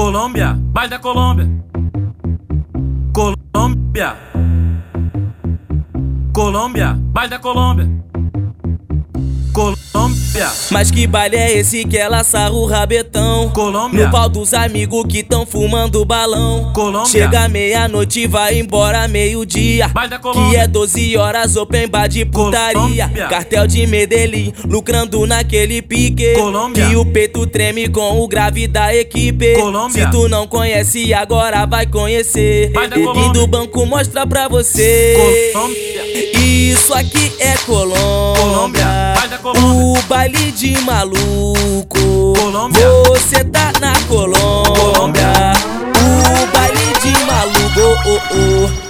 Colômbia, vai da Colômbia. Colômbia. Colômbia, vai da Colômbia. Colômbia. Mas que baile é esse que ela sarra o rabetão? Colômbia. No pau dos amigos que tão fumando balão. Colômbia. Chega meia-noite e vai embora meio-dia. Colômbia. Que é 12 horas open bar de putaria. Colômbia. Cartel de Medellín, lucrando naquele pique. Colômbia. Que o peito treme com o grave da equipe. Colômbia. Se tu não conhece, agora vai conhecer. Vai da E Colômbia. do banco mostra pra você. Colômbia. Isso aqui é Colômbia. Colômbia, baile de maluco. Colômbia. Você tá na Colômbia. Colômbia. O baile de maluco. Oh, oh. Isso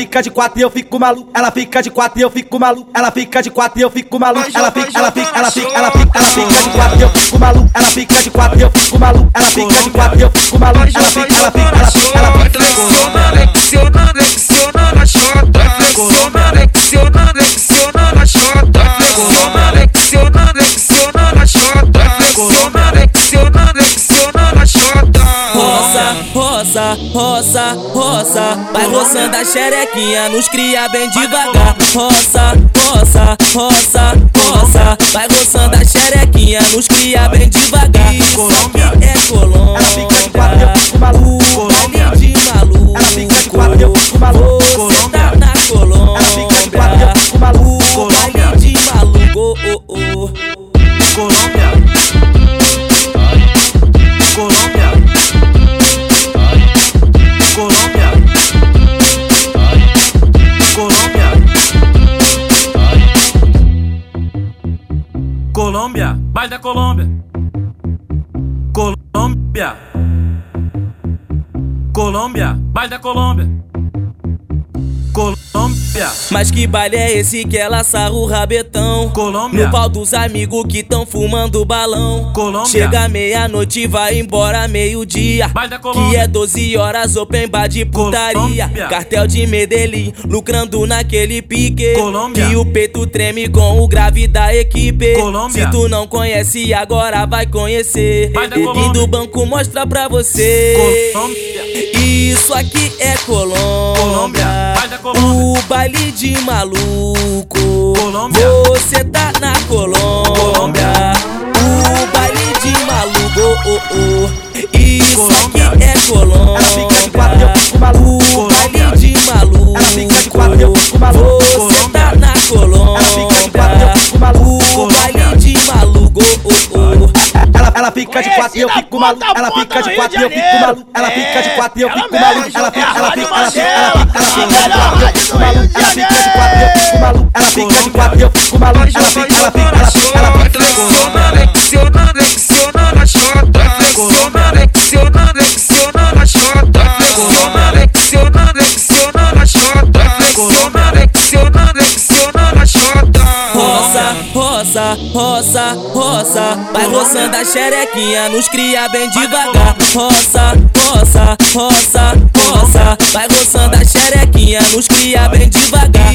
fica de quatro e eu fico maluco. Ela fica de quatro e eu fico maluco. Ela fica de quatro e eu fico maluco. Ela fica, ela fica, ela fica, ela fica, ela fica de quatro e eu fico maluco. Ela fica de quatro e eu fico maluco. Ela fica de quatro e eu fico maluco. Ela fica, ela fica, ela fica, roça, roça, Vai roçando a xerequinha, nos cria bem devagar. Roça, roça, roça, roça Vai roçando a xerequinha, nos cria bem devagar Vai da Colômbia. Colômbia. Colômbia, vai da Colômbia. Colômbia. Mas que baile é esse que ela sarra o rabetão? Colômbia. No pau dos amigos que tão fumando balão. Colômbia. Chega meia-noite e vai embora meio-dia. Colômbia. Que é 12 horas open bar de putaria. Colômbia. Cartel de Medellín, lucrando naquele pique. Colômbia. Que o peito treme com o grave da equipe. Colômbia. Se tu não conhece, agora vai conhecer. Vai da E Colômbia. do banco mostra pra você. Colômbia. Isso aqui é Colômbia. Colômbia, baile de maluco. Colômbia. Você tá na Colômbia. Ela, ela fica de quatro e eu fico maluco. Ela fica de quatro e eu fico maluco. Ela fica de quatro e eu fico maluco. Ela fica, ela fica, ela fica, ela fica, ela fica de quatro e eu fico maluco. Ela fica de quatro e eu fico maluco. Ela fica de quatro e eu fico maluco. Ela fica, ela fica, ela fica, ela fica. Roça, roça, roça. Vai roçando a xerequinha, nos cria bem devagar. Roça, roça, roça, roça. Vai roçando a xerequinha, nos cria bem devagar